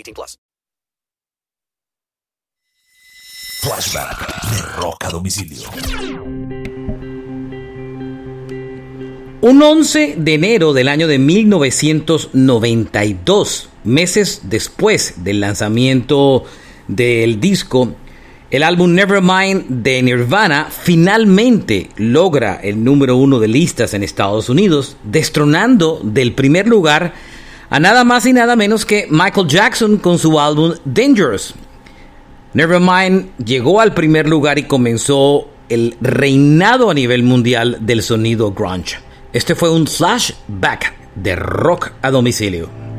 18 plus. Flashback de Rock a Domicilio. Un 11 de enero del año de 1992, meses después del lanzamiento del disco, el álbum Nevermind de Nirvana finalmente logra el número uno de listas en Estados Unidos, destronando del primer lugar a nada más y nada menos que Michael Jackson con su álbum Dangerous. Nevermind llegó al primer lugar y comenzó el reinado a nivel mundial del sonido grunge. Este fue un flashback de rock a domicilio.